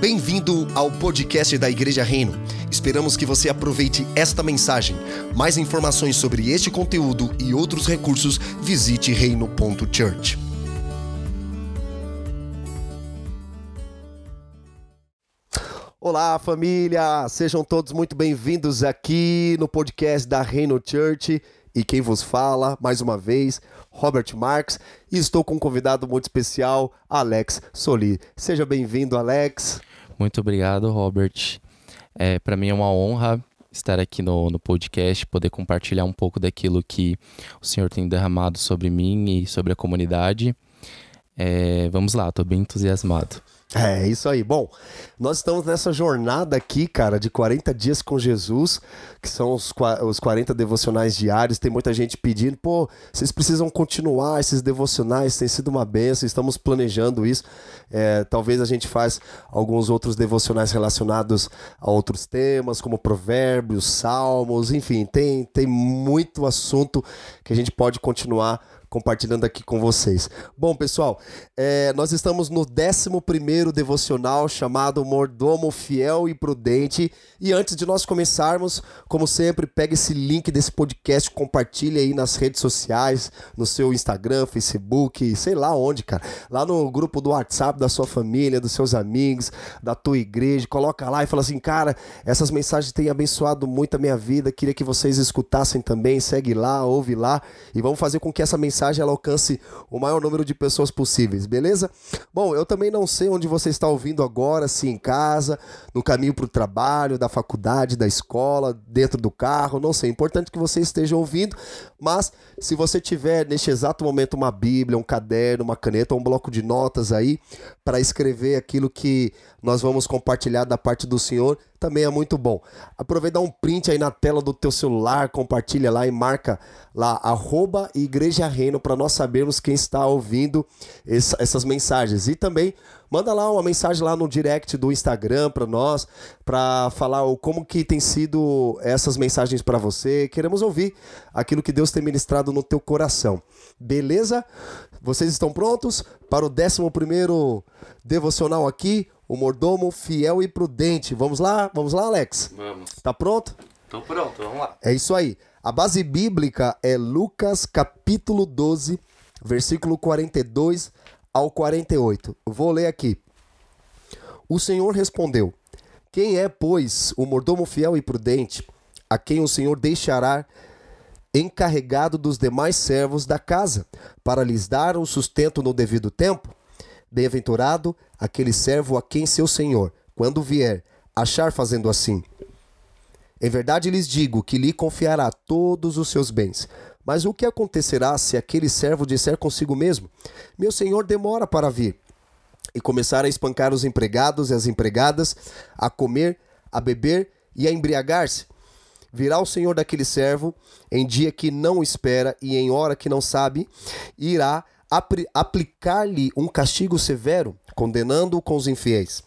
Bem-vindo ao podcast da Igreja Reino. Esperamos que você aproveite esta mensagem. Mais informações sobre este conteúdo e outros recursos, visite reino.church. Olá, família! Sejam todos muito bem-vindos aqui no podcast da Reino Church. E quem vos fala, mais uma vez, Robert Marx. E estou com um convidado muito especial, Alex Soli. Seja bem-vindo, Alex. Muito obrigado, Robert. É, Para mim é uma honra estar aqui no, no podcast, poder compartilhar um pouco daquilo que o Senhor tem derramado sobre mim e sobre a comunidade. É, vamos lá, estou bem entusiasmado. É, isso aí. Bom, nós estamos nessa jornada aqui, cara, de 40 dias com Jesus, que são os, os 40 devocionais diários. Tem muita gente pedindo, pô, vocês precisam continuar esses devocionais, tem sido uma benção, estamos planejando isso. É, talvez a gente faz alguns outros devocionais relacionados a outros temas, como provérbios, salmos, enfim, tem, tem muito assunto que a gente pode continuar compartilhando aqui com vocês. Bom, pessoal, é, nós estamos no 11 devocional chamado Mordomo Fiel e Prudente. E antes de nós começarmos, como sempre, pega esse link desse podcast, compartilha aí nas redes sociais, no seu Instagram, Facebook, sei lá onde, cara. Lá no grupo do WhatsApp da sua família, dos seus amigos, da tua igreja. Coloca lá e fala assim, cara, essas mensagens têm abençoado muito a minha vida. Queria que vocês escutassem também. Segue lá, ouve lá e vamos fazer com que essa mensagem mensagem ela alcance o maior número de pessoas possíveis, beleza? Bom, eu também não sei onde você está ouvindo agora, se em casa, no caminho para o trabalho, da faculdade, da escola, dentro do carro, não sei. É importante que você esteja ouvindo, mas se você tiver neste exato momento uma Bíblia, um caderno, uma caneta, um bloco de notas aí para escrever aquilo que nós vamos compartilhar da parte do Senhor, também é muito bom. Aproveita um print aí na tela do teu celular, compartilha lá e marca lá arroba Igreja Reino para nós sabermos quem está ouvindo essa, essas mensagens. E também manda lá uma mensagem lá no direct do Instagram para nós, para falar como que tem sido essas mensagens para você. Queremos ouvir aquilo que Deus tem ministrado no teu coração. Beleza? Vocês estão prontos para o 11 primeiro devocional aqui? o mordomo fiel e prudente. Vamos lá? Vamos lá, Alex? Vamos. Tá pronto? Tô pronto, vamos lá. É isso aí. A base bíblica é Lucas capítulo 12, versículo 42 ao 48. Eu vou ler aqui. O Senhor respondeu: Quem é, pois, o mordomo fiel e prudente, a quem o Senhor deixará encarregado dos demais servos da casa, para lhes dar o sustento no devido tempo? Bem-aventurado aquele servo a quem seu senhor, quando vier, achar fazendo assim. Em verdade lhes digo que lhe confiará todos os seus bens. Mas o que acontecerá se aquele servo disser consigo mesmo: Meu senhor demora para vir? E começar a espancar os empregados e as empregadas, a comer, a beber e a embriagar-se? Virá o senhor daquele servo em dia que não espera e em hora que não sabe, e irá aplicar-lhe um castigo severo, condenando-o com os infiéis.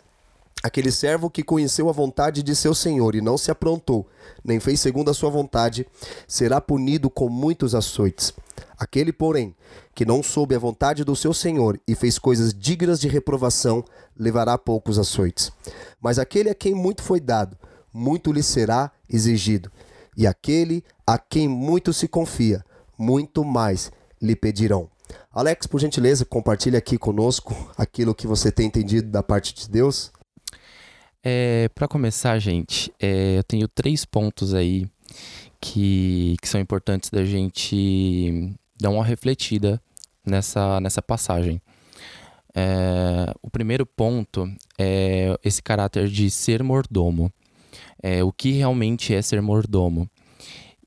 Aquele servo que conheceu a vontade de seu senhor e não se aprontou, nem fez segundo a sua vontade, será punido com muitos açoites. Aquele, porém, que não soube a vontade do seu senhor e fez coisas dignas de reprovação, levará poucos açoites. Mas aquele a quem muito foi dado, muito lhe será exigido. E aquele a quem muito se confia, muito mais lhe pedirão. Alex, por gentileza, compartilhe aqui conosco aquilo que você tem entendido da parte de Deus. É, para começar, gente, é, eu tenho três pontos aí que, que são importantes da gente dar uma refletida nessa, nessa passagem. É, o primeiro ponto é esse caráter de ser mordomo. É, o que realmente é ser mordomo?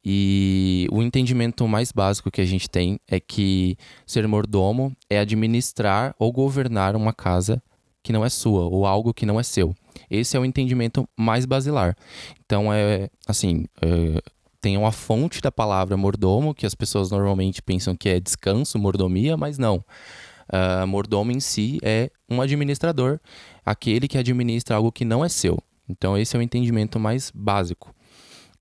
E o entendimento mais básico que a gente tem é que ser mordomo é administrar ou governar uma casa que não é sua ou algo que não é seu. Esse é o entendimento mais basilar. Então é assim, é, tem uma fonte da palavra mordomo que as pessoas normalmente pensam que é descanso, mordomia, mas não. Uh, mordomo em si é um administrador, aquele que administra algo que não é seu. Então esse é o entendimento mais básico.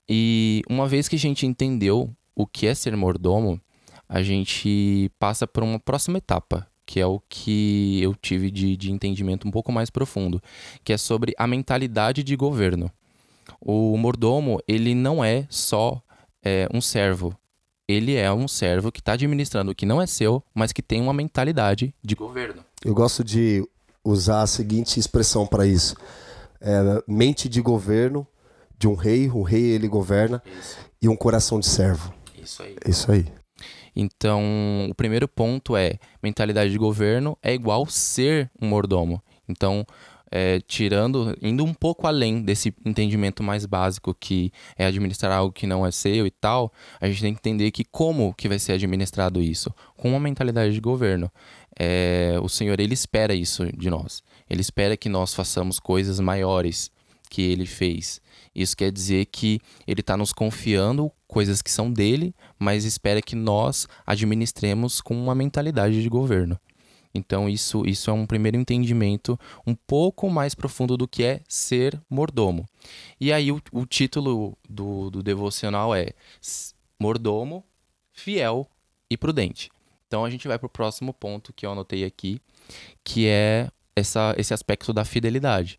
E uma vez que a gente entendeu o que é ser mordomo, a gente passa por uma próxima etapa, que é o que eu tive de, de entendimento um pouco mais profundo, que é sobre a mentalidade de governo. O mordomo, ele não é só é, um servo. Ele é um servo que está administrando o que não é seu, mas que tem uma mentalidade de governo. Eu gosto de usar a seguinte expressão para isso: é, mente de governo de um rei, o rei ele governa, isso. e um coração de servo. Isso aí. Isso aí. Então, o primeiro ponto é mentalidade de governo é igual ser um mordomo. Então, é, tirando, indo um pouco além desse entendimento mais básico que é administrar algo que não é seu e tal, a gente tem que entender que como que vai ser administrado isso, com uma mentalidade de governo. É, o Senhor ele espera isso de nós. Ele espera que nós façamos coisas maiores que Ele fez. Isso quer dizer que Ele está nos confiando coisas que são dele, mas espera que nós administremos com uma mentalidade de governo. Então, isso, isso é um primeiro entendimento um pouco mais profundo do que é ser mordomo. E aí, o, o título do, do devocional é Mordomo, Fiel e Prudente. Então, a gente vai para o próximo ponto que eu anotei aqui, que é essa, esse aspecto da fidelidade.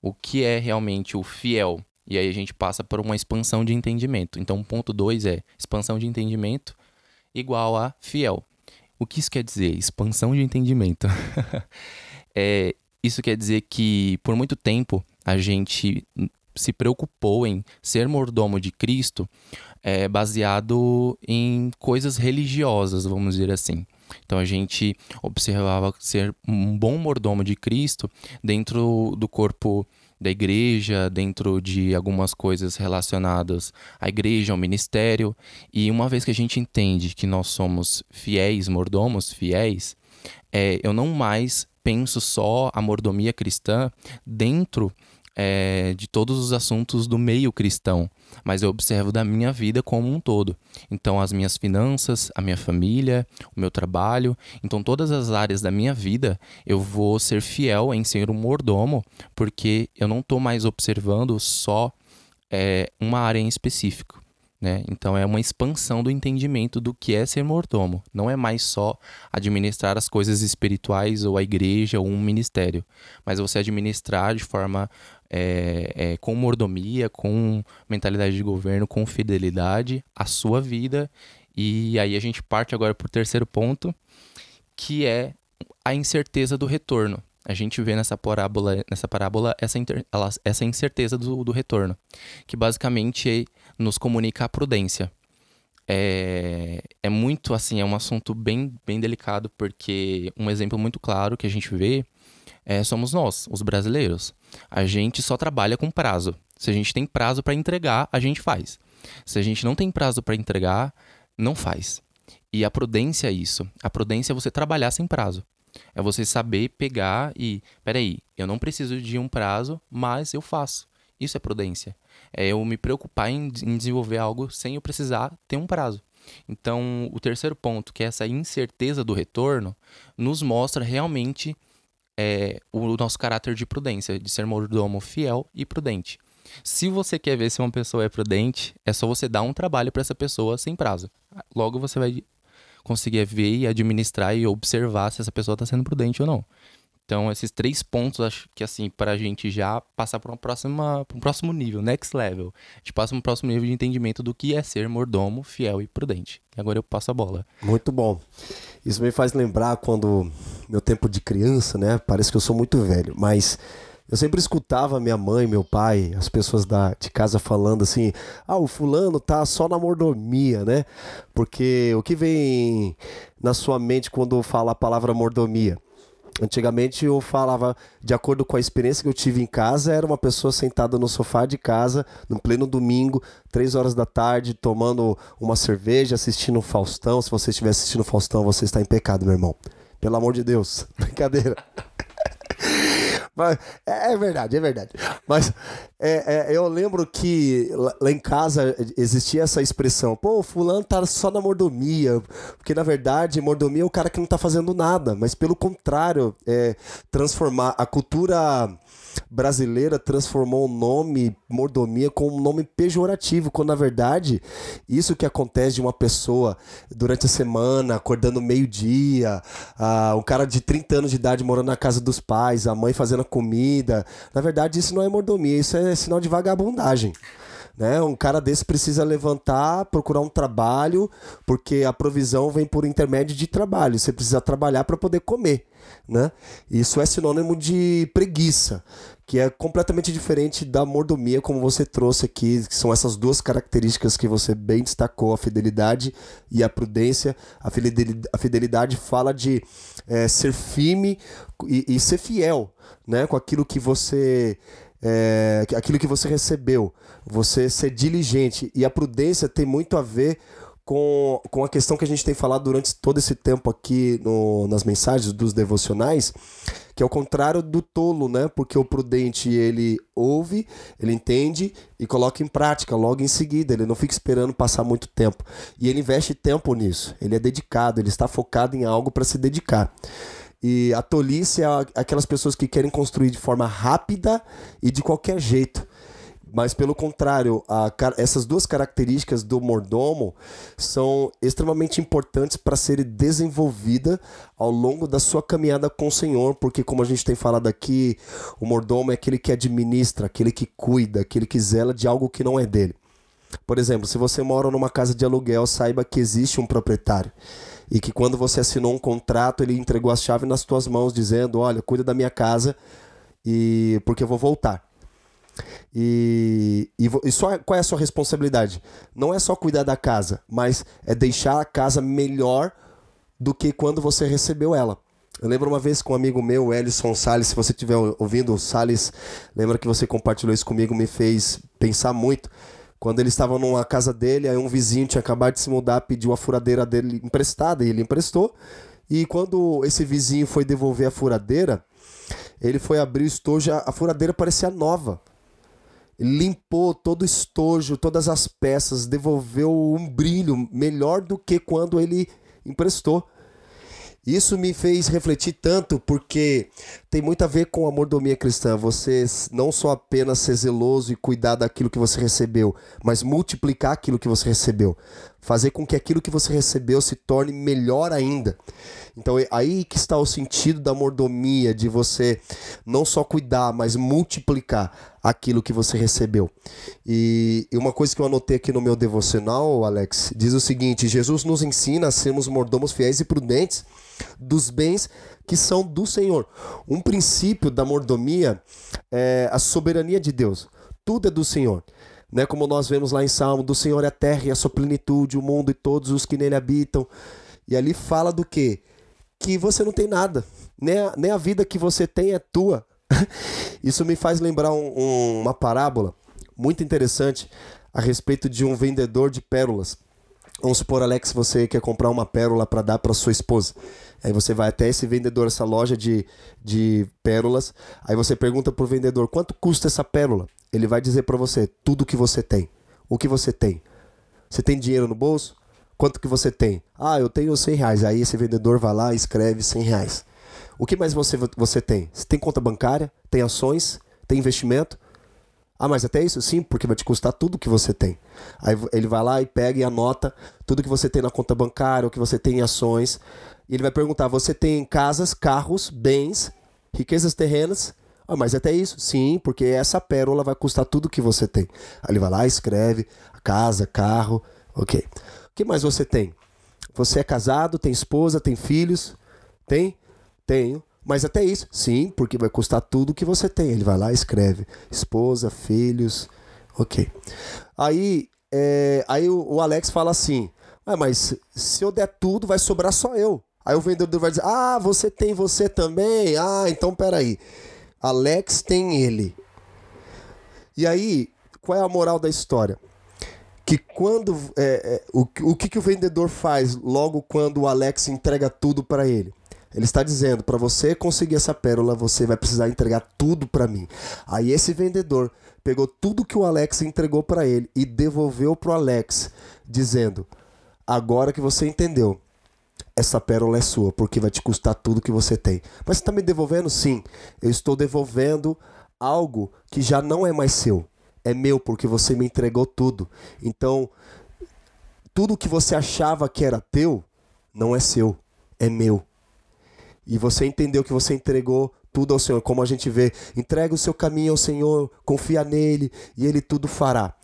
O que é realmente o fiel? E aí a gente passa por uma expansão de entendimento. Então, ponto 2 é expansão de entendimento igual a fiel. O que isso quer dizer? Expansão de entendimento. é, isso quer dizer que por muito tempo a gente se preocupou em ser mordomo de Cristo é, baseado em coisas religiosas, vamos dizer assim. Então a gente observava ser um bom mordomo de Cristo dentro do corpo da igreja, dentro de algumas coisas relacionadas à igreja, ao ministério. E uma vez que a gente entende que nós somos fiéis, mordomos fiéis, é, eu não mais penso só a mordomia cristã dentro é, de todos os assuntos do meio cristão, mas eu observo da minha vida como um todo. Então, as minhas finanças, a minha família, o meu trabalho, então todas as áreas da minha vida eu vou ser fiel em ser um mordomo, porque eu não estou mais observando só é, uma área em específico. Né? Então é uma expansão do entendimento do que é ser mordomo. Não é mais só administrar as coisas espirituais ou a igreja ou um ministério, mas você administrar de forma é, é, com mordomia, com mentalidade de governo, com fidelidade a sua vida. E aí a gente parte agora para o terceiro ponto, que é a incerteza do retorno. A gente vê nessa parábola, nessa parábola essa, inter, essa incerteza do, do retorno, que basicamente nos comunica a prudência. É, é muito assim, é um assunto bem, bem delicado, porque um exemplo muito claro que a gente vê é, somos nós, os brasileiros. A gente só trabalha com prazo. Se a gente tem prazo para entregar, a gente faz. Se a gente não tem prazo para entregar, não faz. E a prudência é isso. A prudência é você trabalhar sem prazo. É você saber pegar e, peraí, eu não preciso de um prazo, mas eu faço. Isso é prudência. É eu me preocupar em, em desenvolver algo sem eu precisar ter um prazo. Então, o terceiro ponto, que é essa incerteza do retorno, nos mostra realmente é, o nosso caráter de prudência, de ser mordomo fiel e prudente. Se você quer ver se uma pessoa é prudente, é só você dar um trabalho para essa pessoa sem prazo. Logo você vai conseguir ver e administrar e observar se essa pessoa está sendo prudente ou não. Então, esses três pontos, acho que assim, para a gente já passar para um próximo nível, next level. A gente passa para um próximo nível de entendimento do que é ser mordomo, fiel e prudente. E agora eu passo a bola. Muito bom. Isso me faz lembrar quando meu tempo de criança, né? Parece que eu sou muito velho, mas eu sempre escutava minha mãe, meu pai, as pessoas da, de casa falando assim: ah, o fulano tá só na mordomia, né? Porque o que vem na sua mente quando fala a palavra mordomia? Antigamente eu falava, de acordo com a experiência que eu tive em casa, era uma pessoa sentada no sofá de casa, no pleno domingo, três horas da tarde, tomando uma cerveja, assistindo o Faustão. Se você estiver assistindo o Faustão, você está em pecado, meu irmão. Pelo amor de Deus. Brincadeira. Mas, é, é, verdade, é verdade. Mas é, é, eu lembro que lá em casa existia essa expressão: pô, fulano tá só na mordomia. Porque na verdade, mordomia é o cara que não tá fazendo nada. Mas pelo contrário, é, transformar a cultura brasileira transformou o nome mordomia com um nome pejorativo, quando na verdade isso que acontece de uma pessoa durante a semana, acordando meio-dia, uh, um cara de 30 anos de idade morando na casa dos pais, a mãe fazendo comida, na verdade isso não é mordomia, isso é sinal de vagabundagem. Né? Um cara desse precisa levantar, procurar um trabalho, porque a provisão vem por intermédio de trabalho. Você precisa trabalhar para poder comer. Né? Isso é sinônimo de preguiça, que é completamente diferente da mordomia, como você trouxe aqui, que são essas duas características que você bem destacou: a fidelidade e a prudência. A fidelidade, a fidelidade fala de é, ser firme e, e ser fiel né, com aquilo que você é, aquilo que você recebeu, você ser diligente. E a prudência tem muito a ver com, com a questão que a gente tem falado durante todo esse tempo aqui no, nas mensagens dos devocionais, que é o contrário do tolo, né? Porque o prudente, ele ouve, ele entende e coloca em prática logo em seguida. Ele não fica esperando passar muito tempo. E ele investe tempo nisso. Ele é dedicado, ele está focado em algo para se dedicar. E a tolice é aquelas pessoas que querem construir de forma rápida e de qualquer jeito. Mas, pelo contrário, a, essas duas características do mordomo são extremamente importantes para serem desenvolvidas ao longo da sua caminhada com o Senhor, porque, como a gente tem falado aqui, o mordomo é aquele que administra, aquele que cuida, aquele que zela de algo que não é dele. Por exemplo, se você mora numa casa de aluguel, saiba que existe um proprietário e que quando você assinou um contrato, ele entregou a chave nas tuas mãos, dizendo: Olha, cuida da minha casa e porque eu vou voltar. E, e, e só, qual é a sua responsabilidade? Não é só cuidar da casa, mas é deixar a casa melhor do que quando você recebeu ela. Eu lembro uma vez com um amigo meu, Ellison Salles, se você estiver ouvindo, o Salles, lembra que você compartilhou isso comigo, me fez pensar muito. Quando ele estava numa casa dele, aí um vizinho tinha acabado de se mudar, pediu a furadeira dele emprestada, e ele emprestou. E quando esse vizinho foi devolver a furadeira, ele foi abrir o estojo, a furadeira parecia nova. Ele limpou todo o estojo, todas as peças, devolveu um brilho melhor do que quando ele emprestou. Isso me fez refletir tanto porque tem muito a ver com a mordomia cristã. Você não só apenas ser zeloso e cuidar daquilo que você recebeu, mas multiplicar aquilo que você recebeu. Fazer com que aquilo que você recebeu se torne melhor ainda. Então é aí que está o sentido da mordomia, de você não só cuidar, mas multiplicar aquilo que você recebeu. E uma coisa que eu anotei aqui no meu devocional, Alex, diz o seguinte: Jesus nos ensina a sermos mordomos fiéis e prudentes dos bens que são do Senhor. Um princípio da mordomia é a soberania de Deus. Tudo é do Senhor. Né? Como nós vemos lá em Salmo, do Senhor é a terra e a sua plenitude, o mundo e todos os que nele habitam. E ali fala do quê? Que você não tem nada. Nem a, nem a vida que você tem é tua. Isso me faz lembrar um, um, uma parábola muito interessante a respeito de um vendedor de pérolas. Vamos supor, Alex, você quer comprar uma pérola para dar para sua esposa. Aí você vai até esse vendedor, essa loja de, de pérolas. Aí você pergunta pro vendedor quanto custa essa pérola. Ele vai dizer para você tudo que você tem. O que você tem? Você tem dinheiro no bolso? Quanto que você tem? Ah, eu tenho 100 reais. Aí esse vendedor vai lá e escreve 100 reais. O que mais você, você tem? Você tem conta bancária? Tem ações? Tem investimento? Ah, mas até isso sim, porque vai te custar tudo que você tem. Aí ele vai lá e pega e anota tudo que você tem na conta bancária, o que você tem em ações. E ele vai perguntar: você tem casas, carros, bens, riquezas terrenas? Ah, mas até isso? Sim, porque essa pérola vai custar tudo que você tem. Aí ele vai lá, escreve: casa, carro, ok. O que mais você tem? Você é casado, tem esposa, tem filhos? Tem? Tenho. Mas até isso, sim, porque vai custar tudo que você tem. Ele vai lá, escreve esposa, filhos, ok. Aí, é, aí o, o, Alex fala assim: ah, mas se eu der tudo, vai sobrar só eu. Aí o vendedor vai dizer: ah, você tem você também? Ah, então peraí. Alex tem ele. E aí, qual é a moral da história? Que quando. É, é, o, o que, que o vendedor faz logo quando o Alex entrega tudo para ele? Ele está dizendo: para você conseguir essa pérola, você vai precisar entregar tudo para mim. Aí esse vendedor pegou tudo que o Alex entregou para ele e devolveu pro Alex, dizendo: agora que você entendeu, essa pérola é sua, porque vai te custar tudo que você tem. Mas você está me devolvendo? Sim, eu estou devolvendo algo que já não é mais seu. É meu, porque você me entregou tudo. Então, tudo que você achava que era teu, não é seu, é meu. E você entendeu que você entregou tudo ao Senhor, como a gente vê, entrega o seu caminho ao Senhor, confia nele e ele tudo fará.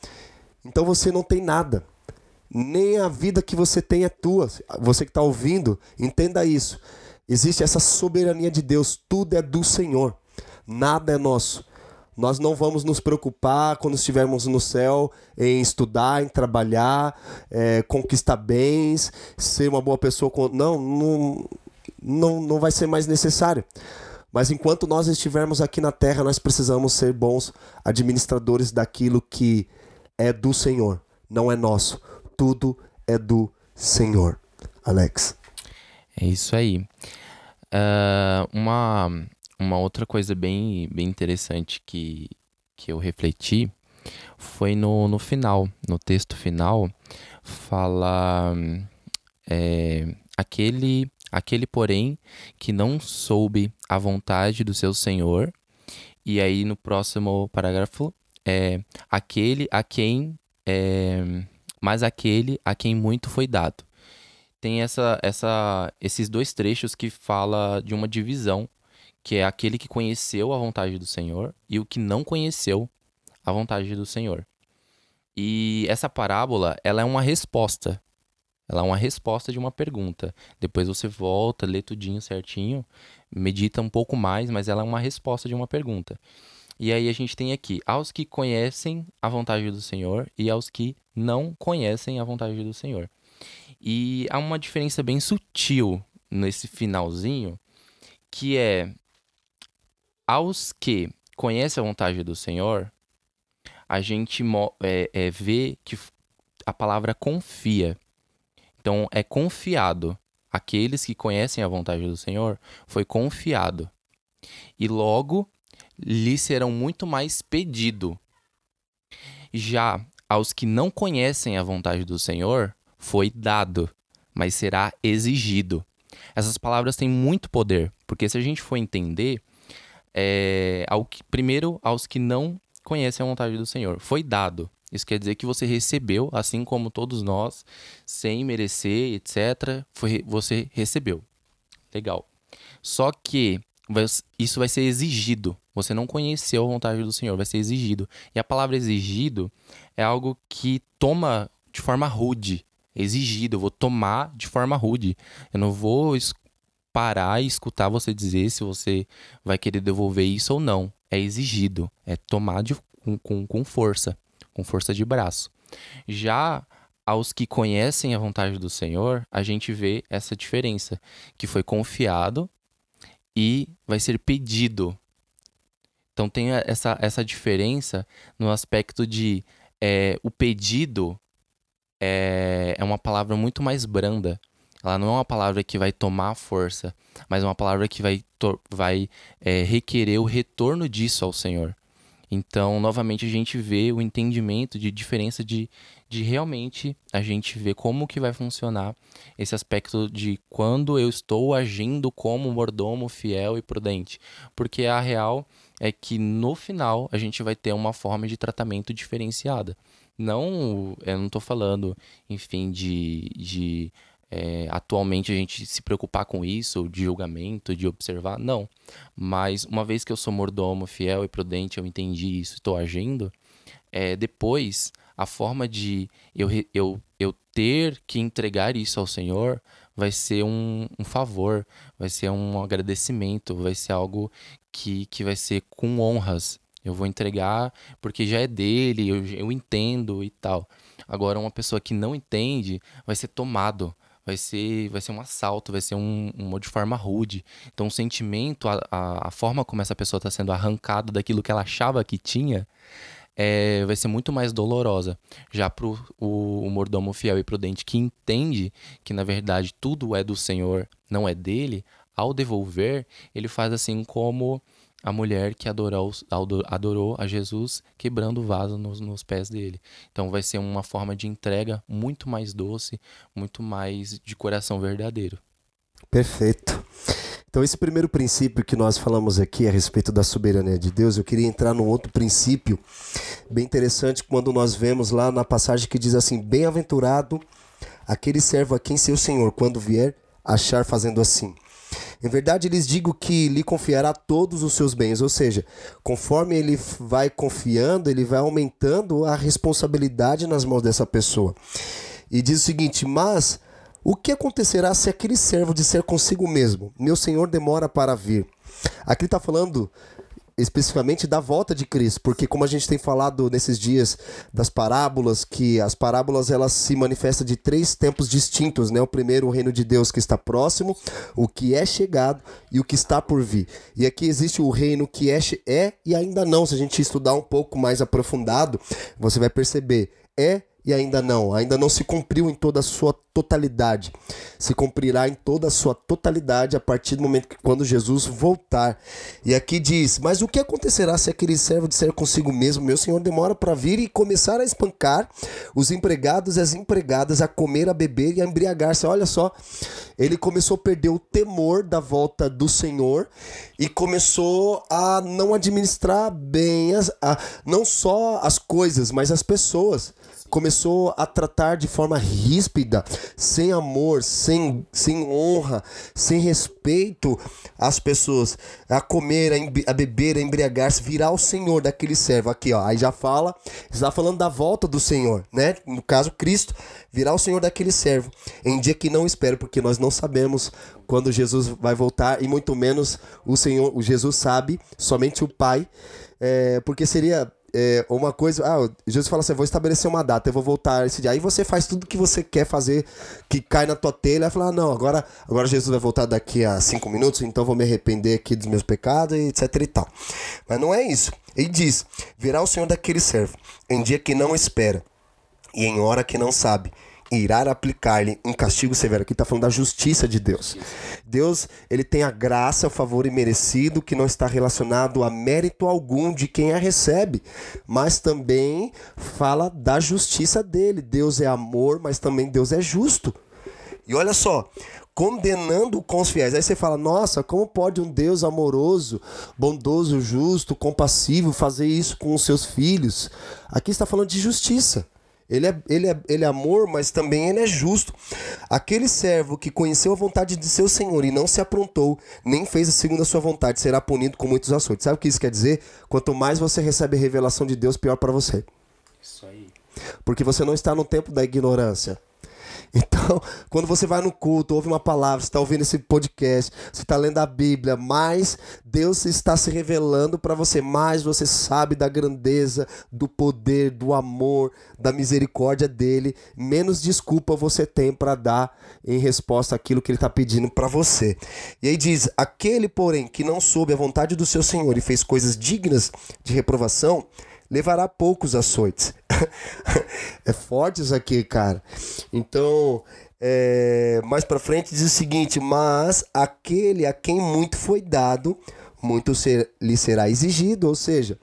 Então você não tem nada. Nem a vida que você tem é tua. Você que está ouvindo, entenda isso. Existe essa soberania de Deus, tudo é do Senhor, nada é nosso. Nós não vamos nos preocupar quando estivermos no céu em estudar, em trabalhar, é, conquistar bens, ser uma boa pessoa. Não, não, não, não vai ser mais necessário. Mas enquanto nós estivermos aqui na terra, nós precisamos ser bons administradores daquilo que é do Senhor, não é nosso. Tudo é do Senhor. Alex. É isso aí. Uh, uma uma outra coisa bem, bem interessante que, que eu refleti foi no, no final, no texto final, fala é, aquele, aquele, porém, que não soube a vontade do seu Senhor. E aí no próximo parágrafo é aquele a quem é, mas aquele a quem muito foi dado. Tem essa, essa, esses dois trechos que fala de uma divisão que é aquele que conheceu a vontade do Senhor e o que não conheceu a vontade do Senhor. E essa parábola, ela é uma resposta. Ela é uma resposta de uma pergunta. Depois você volta, lê tudinho certinho, medita um pouco mais, mas ela é uma resposta de uma pergunta. E aí a gente tem aqui aos que conhecem a vontade do Senhor e aos que não conhecem a vontade do Senhor. E há uma diferença bem sutil nesse finalzinho, que é aos que conhecem a vontade do Senhor, a gente é, é, vê que a palavra confia. Então, é confiado. Aqueles que conhecem a vontade do Senhor foi confiado. E logo lhe serão muito mais pedido. Já aos que não conhecem a vontade do Senhor, foi dado, mas será exigido. Essas palavras têm muito poder, porque se a gente for entender, é, ao que, primeiro aos que não conhecem a vontade do Senhor. Foi dado. Isso quer dizer que você recebeu, assim como todos nós, sem merecer, etc. Foi, você recebeu. Legal. Só que isso vai ser exigido. Você não conheceu a vontade do Senhor, vai ser exigido. E a palavra exigido é algo que toma de forma rude. Exigido, eu vou tomar de forma rude. Eu não vou parar e escutar você dizer se você vai querer devolver isso ou não. É exigido, é tomar de, com, com, com força, com força de braço. Já aos que conhecem a vontade do Senhor, a gente vê essa diferença, que foi confiado e vai ser pedido. Então tem essa, essa diferença no aspecto de é, o pedido é, é uma palavra muito mais branda. Ela não é uma palavra que vai tomar força, mas é uma palavra que vai, vai é, requerer o retorno disso ao Senhor. Então, novamente, a gente vê o entendimento de diferença de, de realmente a gente ver como que vai funcionar esse aspecto de quando eu estou agindo como mordomo fiel e prudente. Porque a real é que no final a gente vai ter uma forma de tratamento diferenciada. Não, eu não estou falando, enfim, de, de é, atualmente a gente se preocupar com isso, de julgamento, de observar, não. Mas uma vez que eu sou mordomo, fiel e prudente, eu entendi isso, estou agindo, é, depois a forma de eu, eu, eu ter que entregar isso ao Senhor vai ser um, um favor, vai ser um agradecimento, vai ser algo que, que vai ser com honras. Eu vou entregar porque já é dele, eu, eu entendo e tal. Agora, uma pessoa que não entende vai ser tomado, vai ser, vai ser um assalto, vai ser um, um de forma rude. Então, o sentimento, a, a, a forma como essa pessoa está sendo arrancada daquilo que ela achava que tinha, é, vai ser muito mais dolorosa. Já para o, mordomo fiel e prudente que entende que, na verdade, tudo é do Senhor, não é dele, ao devolver, ele faz assim como a mulher que adorou, adorou a Jesus quebrando o vaso nos, nos, pés dele. Então vai ser uma forma de entrega muito mais doce, muito mais de coração verdadeiro. Perfeito. Então, esse primeiro princípio que nós falamos aqui a respeito da soberania de Deus, eu queria entrar num outro princípio bem interessante quando nós vemos lá na passagem que diz assim: Bem-aventurado aquele servo a quem seu senhor, quando vier, achar fazendo assim. Em verdade, lhes digo que lhe confiará todos os seus bens, ou seja, conforme ele vai confiando, ele vai aumentando a responsabilidade nas mãos dessa pessoa. E diz o seguinte: Mas o que acontecerá se aquele servo disser consigo mesmo: Meu senhor demora para vir? Aqui está falando especificamente da volta de Cristo, porque como a gente tem falado nesses dias das parábolas, que as parábolas elas se manifestam de três tempos distintos, né? O primeiro, o reino de Deus que está próximo, o que é chegado e o que está por vir. E aqui existe o reino que é, é e ainda não. Se a gente estudar um pouco mais aprofundado, você vai perceber é e ainda não, ainda não se cumpriu em toda a sua totalidade. Se cumprirá em toda a sua totalidade a partir do momento que quando Jesus voltar. E aqui diz: Mas o que acontecerá se aquele servo disser consigo mesmo: Meu senhor demora para vir e começar a espancar os empregados e as empregadas a comer, a beber e a embriagar-se? Olha só, ele começou a perder o temor da volta do Senhor e começou a não administrar bem as, a, não só as coisas, mas as pessoas começou a tratar de forma ríspida, sem amor, sem, sem honra, sem respeito às pessoas, a comer, a, a beber, a embriagar-se, virar o Senhor daquele servo. Aqui, ó, aí já fala, está falando da volta do Senhor, né? No caso, Cristo, virar o Senhor daquele servo, em dia que não espero, porque nós não sabemos quando Jesus vai voltar e muito menos o Senhor, o Jesus sabe, somente o Pai, é, porque seria é, uma coisa. Ah, Jesus fala assim: vou estabelecer uma data, eu vou voltar esse dia. Aí você faz tudo que você quer fazer, que cai na tua telha, e fala: ah, não, agora, agora Jesus vai voltar daqui a cinco minutos, então vou me arrepender aqui dos meus pecados, etc e tal. Mas não é isso. Ele diz: virá o Senhor daquele servo, em dia que não espera, e em hora que não sabe irá aplicar-lhe um castigo severo. Aqui está falando da justiça de Deus. Deus, ele tem a graça, o favor imerecido, que não está relacionado a mérito algum de quem a recebe, mas também fala da justiça dele. Deus é amor, mas também Deus é justo. E olha só, condenando com os fiéis. Aí você fala: nossa, como pode um Deus amoroso, bondoso, justo, compassivo fazer isso com os seus filhos? Aqui está falando de justiça. Ele é, ele, é, ele é amor, mas também ele é justo. Aquele servo que conheceu a vontade de seu senhor e não se aprontou, nem fez a segunda sua vontade, será punido com muitos açoites. Sabe o que isso quer dizer? Quanto mais você recebe a revelação de Deus, pior para você. Isso aí. Porque você não está no tempo da ignorância. Então, quando você vai no culto, ouve uma palavra, você está ouvindo esse podcast, você está lendo a Bíblia, mais Deus está se revelando para você, mais você sabe da grandeza, do poder, do amor, da misericórdia dele, menos desculpa você tem para dar em resposta àquilo que ele está pedindo para você. E aí diz: aquele, porém, que não soube a vontade do seu Senhor e fez coisas dignas de reprovação, levará poucos açoites. é forte isso aqui, cara. Então, é, mais para frente diz o seguinte: Mas aquele a quem muito foi dado, muito ser, lhe será exigido. Ou seja,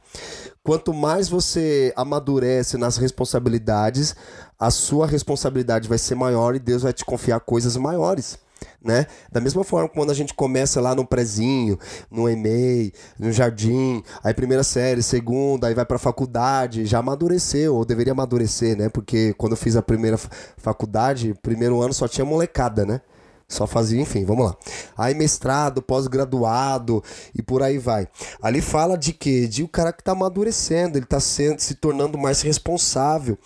quanto mais você amadurece nas responsabilidades, a sua responsabilidade vai ser maior e Deus vai te confiar coisas maiores né? Da mesma forma quando a gente começa lá no prezinho, no EMEI, no jardim, aí primeira série, segunda, aí vai para faculdade, já amadureceu, ou deveria amadurecer, né? Porque quando eu fiz a primeira faculdade, primeiro ano só tinha molecada, né? Só fazia, enfim, vamos lá. Aí mestrado, pós-graduado e por aí vai. Ali fala de quê? De o cara que está amadurecendo, ele está sendo, se tornando mais responsável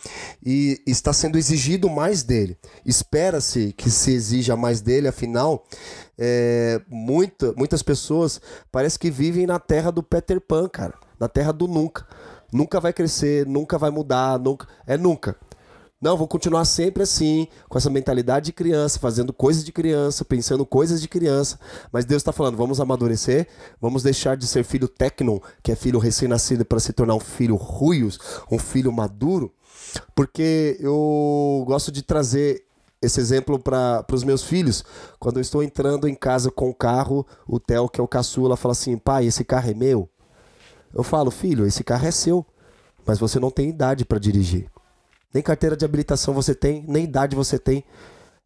e está sendo exigido mais dele. Espera-se que se exija mais dele, afinal, é, muita, muitas pessoas parece que vivem na terra do Peter Pan, cara. Na terra do nunca. Nunca vai crescer, nunca vai mudar, nunca. É nunca. Não, vou continuar sempre assim, com essa mentalidade de criança, fazendo coisas de criança, pensando coisas de criança. Mas Deus está falando, vamos amadurecer, vamos deixar de ser filho tecnon, que é filho recém-nascido, para se tornar um filho ruios, um filho maduro. Porque eu gosto de trazer esse exemplo para os meus filhos. Quando eu estou entrando em casa com o carro, o Theo, que é o caçula, fala assim: pai, esse carro é meu? Eu falo, filho, esse carro é seu, mas você não tem idade para dirigir. Nem carteira de habilitação você tem, nem idade você tem.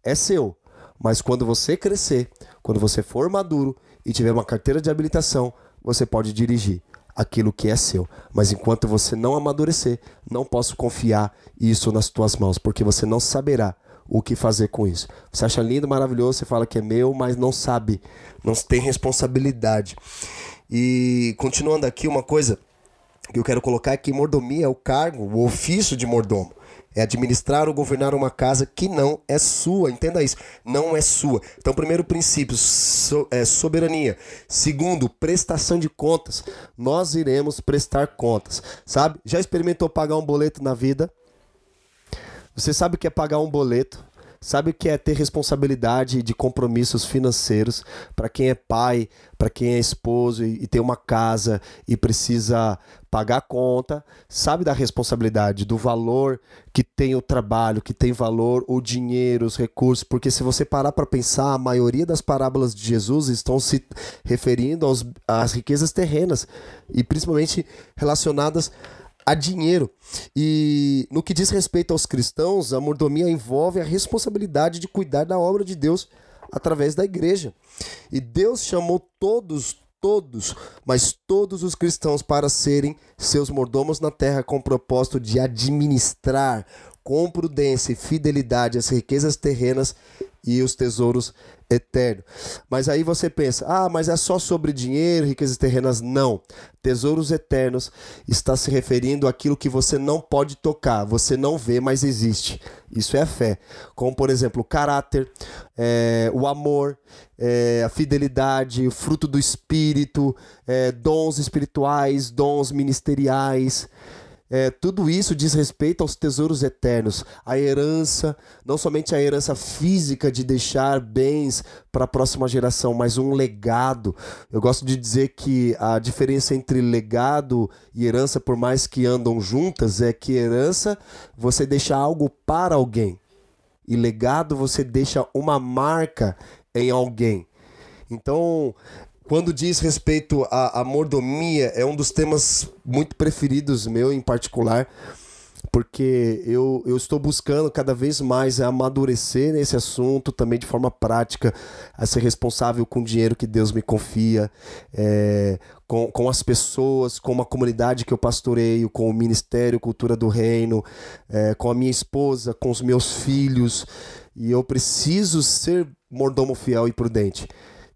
É seu. Mas quando você crescer, quando você for maduro e tiver uma carteira de habilitação, você pode dirigir aquilo que é seu. Mas enquanto você não amadurecer, não posso confiar isso nas tuas mãos, porque você não saberá o que fazer com isso. Você acha lindo, maravilhoso, você fala que é meu, mas não sabe, não tem responsabilidade. E continuando aqui, uma coisa que eu quero colocar é que mordomia é o cargo, o ofício de mordomo. É administrar ou governar uma casa que não é sua. Entenda isso. Não é sua. Então, primeiro princípio, so, é, soberania. Segundo, prestação de contas. Nós iremos prestar contas. Sabe? Já experimentou pagar um boleto na vida? Você sabe o que é pagar um boleto? Sabe o que é ter responsabilidade de compromissos financeiros para quem é pai, para quem é esposo e, e, tem uma casa e precisa pagar a conta? Sabe da responsabilidade, do valor que tem o trabalho, que tem valor o dinheiro, os recursos? Porque se você parar para pensar, a maioria das parábolas de Jesus estão se referindo aos, às riquezas terrenas e principalmente relacionadas a dinheiro. E no que diz respeito aos cristãos, a mordomia envolve a responsabilidade de cuidar da obra de Deus através da igreja. E Deus chamou todos, todos, mas todos os cristãos para serem seus mordomos na terra com o propósito de administrar com prudência e fidelidade as riquezas terrenas e os tesouros eternos. Mas aí você pensa, ah, mas é só sobre dinheiro, riquezas terrenas? Não. Tesouros eternos está se referindo àquilo que você não pode tocar, você não vê, mas existe. Isso é a fé. Como, por exemplo, o caráter, é, o amor, é, a fidelidade, o fruto do espírito, é, dons espirituais, dons ministeriais. É, tudo isso diz respeito aos tesouros eternos, a herança, não somente a herança física de deixar bens para a próxima geração, mas um legado. Eu gosto de dizer que a diferença entre legado e herança, por mais que andam juntas, é que herança você deixa algo para alguém e legado você deixa uma marca em alguém. Então, quando diz respeito à, à mordomia, é um dos temas muito preferidos meu em particular, porque eu, eu estou buscando cada vez mais amadurecer nesse assunto, também de forma prática, a ser responsável com o dinheiro que Deus me confia, é, com, com as pessoas, com a comunidade que eu pastoreio, com o Ministério Cultura do Reino, é, com a minha esposa, com os meus filhos, e eu preciso ser mordomo fiel e prudente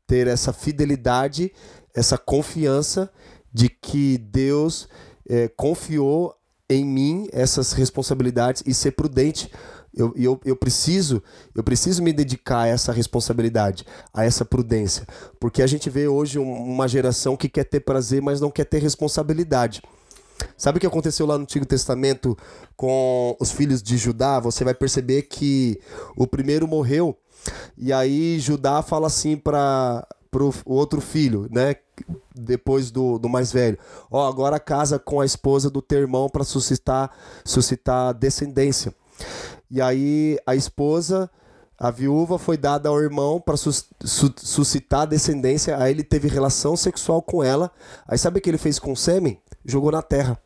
ter essa fidelidade, essa confiança de que Deus é, confiou em mim essas responsabilidades e ser prudente. Eu, eu, eu preciso eu preciso me dedicar a essa responsabilidade, a essa prudência, porque a gente vê hoje uma geração que quer ter prazer, mas não quer ter responsabilidade. Sabe o que aconteceu lá no Antigo Testamento com os filhos de Judá? Você vai perceber que o primeiro morreu e aí Judá fala assim para o outro filho, né? Depois do, do mais velho. Ó, agora casa com a esposa do teu irmão para suscitar, suscitar descendência. E aí a esposa, a viúva, foi dada ao irmão para sus, su, suscitar descendência. Aí ele teve relação sexual com ela. Aí sabe o que ele fez com o sêmen? Jogou na terra.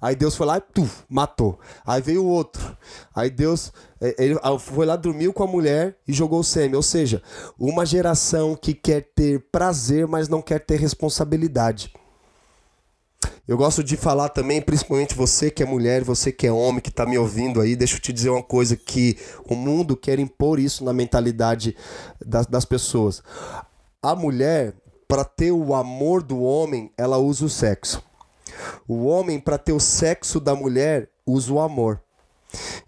Aí Deus foi lá e tu, matou. Aí veio o outro. Aí Deus é, ele foi lá, dormiu com a mulher e jogou o sêmen. Ou seja, uma geração que quer ter prazer, mas não quer ter responsabilidade. Eu gosto de falar também, principalmente você que é mulher, você que é homem, que está me ouvindo aí, deixa eu te dizer uma coisa que o mundo quer impor isso na mentalidade das, das pessoas. A mulher, para ter o amor do homem, ela usa o sexo. O homem, para ter o sexo da mulher, usa o amor.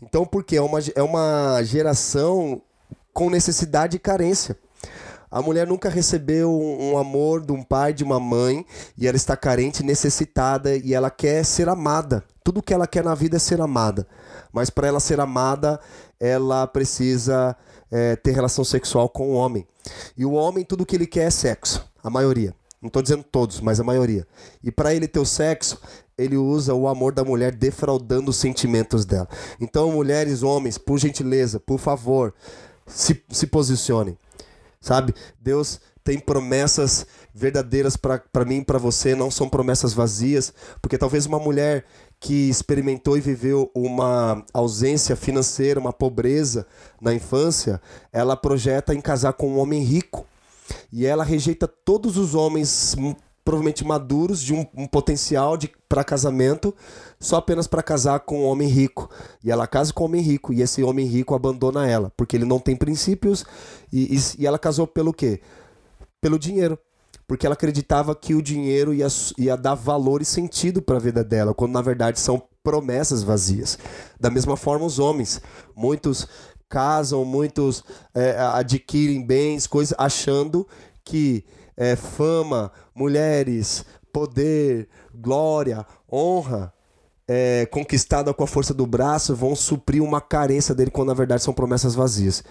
Então, porque é uma, é uma geração com necessidade e carência. A mulher nunca recebeu um, amor de um pai, de uma mãe, e ela está carente, necessitada, e ela quer ser amada. Tudo que ela quer na vida é ser amada. Mas para ela ser amada, ela precisa é, ter relação sexual com o homem. E o homem, tudo que ele quer é sexo, a maioria. Não estou dizendo todos, mas a maioria. E para ele ter o sexo, ele usa o amor da mulher defraudando os sentimentos dela. Então, mulheres, homens, por gentileza, por favor, se, se posicionem. Sabe? Deus tem promessas verdadeiras para mim e para você, não são promessas vazias, porque talvez uma mulher que experimentou e viveu uma ausência financeira, uma pobreza na infância, ela projeta em casar com um homem rico. E ela rejeita todos os homens provavelmente maduros de um, um potencial de para casamento só apenas para casar com um homem rico. E ela casa com um homem rico e esse homem rico abandona ela porque ele não tem princípios e, e, e ela casou pelo quê? Pelo dinheiro. Porque ela acreditava que o dinheiro ia, ia dar valor e sentido para a vida dela quando na verdade são promessas vazias. Da mesma forma os homens. Muitos casam muitos é, adquirem bens coisas achando que é, fama, mulheres, poder, glória, honra, é, conquistada com a força do braço, vão suprir uma carência dele, quando na verdade são promessas vazias.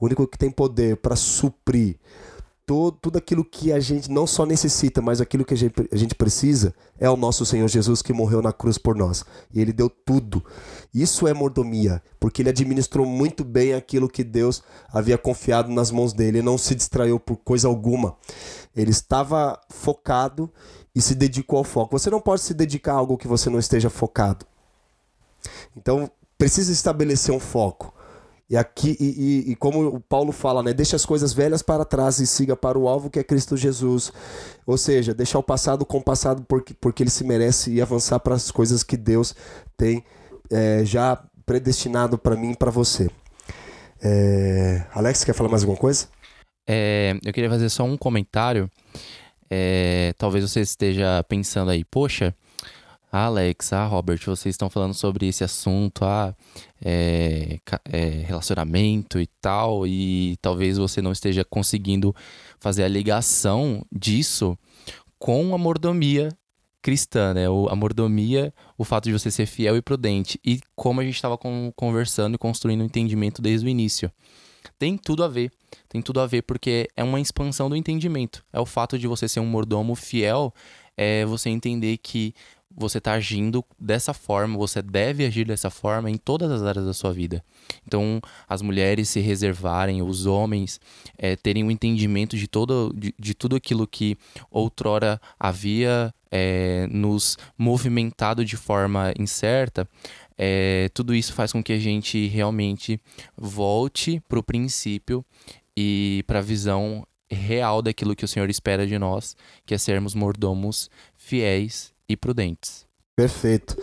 O único que tem poder para suprir todo, tudo aquilo que a gente não só necessita, mas aquilo que a gente, a gente precisa, é o nosso Senhor Jesus que morreu na cruz por nós. E ele deu tudo. Isso é mordomia, porque ele administrou muito bem aquilo que Deus havia confiado nas mãos dele. Ele não se distraiu por coisa alguma. Ele estava focado e se dedicou ao foco. Você não pode se dedicar a algo que você não esteja focado. Então, precisa estabelecer um foco. E aqui, e, e, e, como o Paulo fala, né? Deixa as coisas velhas para trás e siga para o alvo que é Cristo Jesus. Ou seja, deixar o passado com o passado porque, porque ele se merece e avançar para as coisas que Deus tem é, já predestinado para mim e para você. É... Alex, quer falar mais alguma coisa? É, eu queria fazer só um comentário. É, talvez você esteja pensando aí, poxa, Alex, ah, Robert, vocês estão falando sobre esse assunto, ah, é, é, relacionamento e tal, e talvez você não esteja conseguindo fazer a ligação disso com a mordomia cristã, né? O, a mordomia, o fato de você ser fiel e prudente, e como a gente estava conversando e construindo um entendimento desde o início. Tem tudo a ver, tem tudo a ver, porque é uma expansão do entendimento. É o fato de você ser um mordomo fiel, é você entender que você está agindo dessa forma, você deve agir dessa forma em todas as áreas da sua vida. Então, as mulheres se reservarem, os homens é, terem um entendimento de, todo, de, de tudo aquilo que outrora havia é, nos movimentado de forma incerta, é, tudo isso faz com que a gente realmente volte para o princípio e para a visão real daquilo que o Senhor espera de nós, que é sermos mordomos fiéis e prudentes. Perfeito.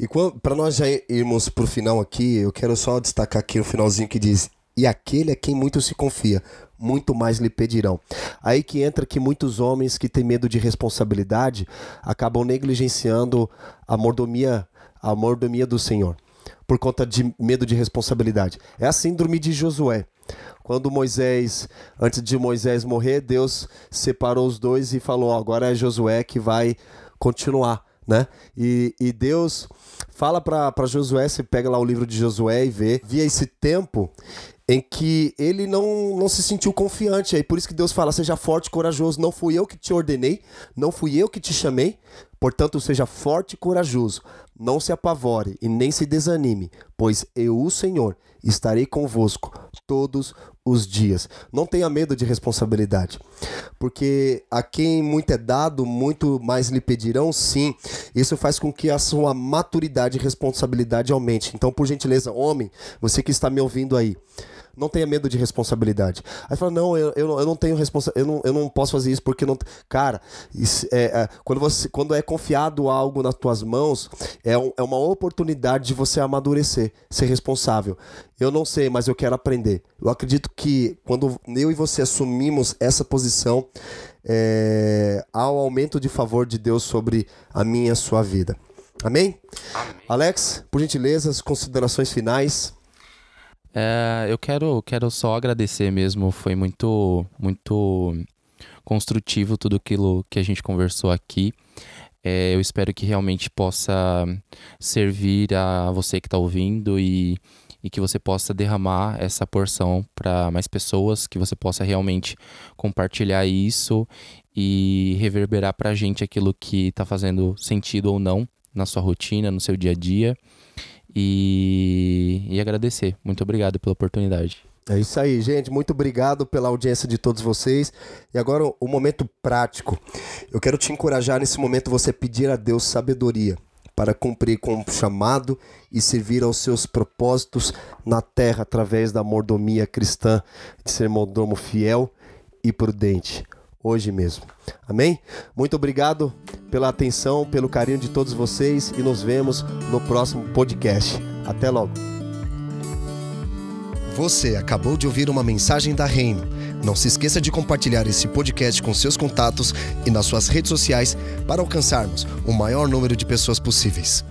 E para nós já irmos para o final aqui, eu quero só destacar aqui o finalzinho que diz: E aquele a quem muito se confia, muito mais lhe pedirão. Aí que entra que muitos homens que têm medo de responsabilidade acabam negligenciando a mordomia, a mordomia do Senhor, por conta de medo de responsabilidade. É a síndrome de Josué. Quando Moisés, antes de Moisés morrer, Deus separou os dois e falou: agora é Josué que vai continuar, né? E, e Deus fala para Josué, você pega lá o livro de Josué e vê, via esse tempo em que ele não, não se sentiu confiante. Aí por isso que Deus fala: seja forte corajoso. Não fui eu que te ordenei, não fui eu que te chamei. Portanto, seja forte e corajoso. Não se apavore e nem se desanime, pois eu, o Senhor, estarei convosco todos os dias. Não tenha medo de responsabilidade, porque a quem muito é dado, muito mais lhe pedirão, sim. Isso faz com que a sua maturidade e responsabilidade aumente. Então, por gentileza, homem, você que está me ouvindo aí, não tenha medo de responsabilidade. Aí fala, não, eu, eu, eu não tenho responsabilidade, eu não, eu não posso fazer isso porque não. Cara, isso é, é, quando, você, quando é confiado algo nas tuas mãos, é, um, é uma oportunidade de você amadurecer, ser responsável. Eu não sei, mas eu quero aprender. Eu acredito que quando eu e você assumimos essa posição, é, há um aumento de favor de Deus sobre a minha e a sua vida. Amém? Amém? Alex, por gentileza, as considerações finais. É, eu quero, quero só agradecer mesmo. Foi muito, muito construtivo tudo aquilo que a gente conversou aqui. É, eu espero que realmente possa servir a você que está ouvindo e, e que você possa derramar essa porção para mais pessoas, que você possa realmente compartilhar isso e reverberar para a gente aquilo que está fazendo sentido ou não na sua rotina, no seu dia a dia. E, e agradecer. Muito obrigado pela oportunidade. É isso aí, gente. Muito obrigado pela audiência de todos vocês. E agora o momento prático. Eu quero te encorajar nesse momento você pedir a Deus sabedoria para cumprir com o chamado e servir aos seus propósitos na terra através da mordomia cristã, de ser mordomo fiel e prudente, hoje mesmo. Amém? Muito obrigado pela atenção, pelo carinho de todos vocês e nos vemos no próximo podcast. Até logo. Você acabou de ouvir uma mensagem da Reino. Não se esqueça de compartilhar esse podcast com seus contatos e nas suas redes sociais para alcançarmos o maior número de pessoas possíveis.